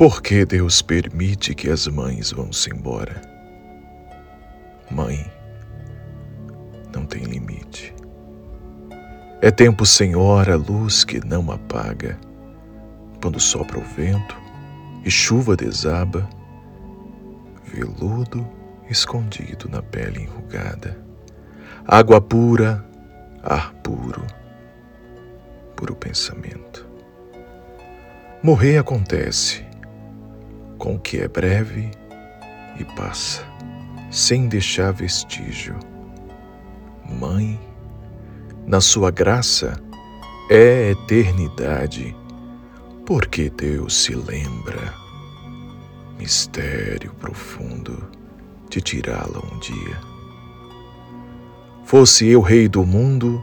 Por que Deus permite que as mães vão-se embora? Mãe, não tem limite. É tempo sem hora, luz que não apaga. Quando sopra o vento e chuva desaba, veludo escondido na pele enrugada. Água pura, ar puro, puro pensamento. Morrer acontece com o que é breve e passa, sem deixar vestígio. Mãe, na sua graça é eternidade, porque Deus se lembra, mistério profundo, de tirá-la um dia. Fosse eu rei do mundo,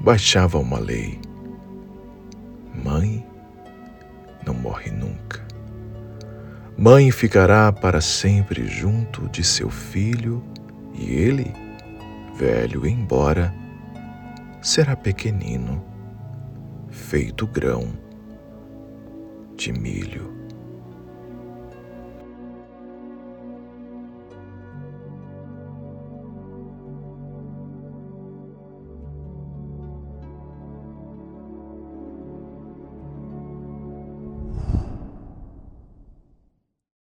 baixava uma lei. Mãe ficará para sempre junto de seu filho e ele, velho embora, será pequenino, feito grão de milho.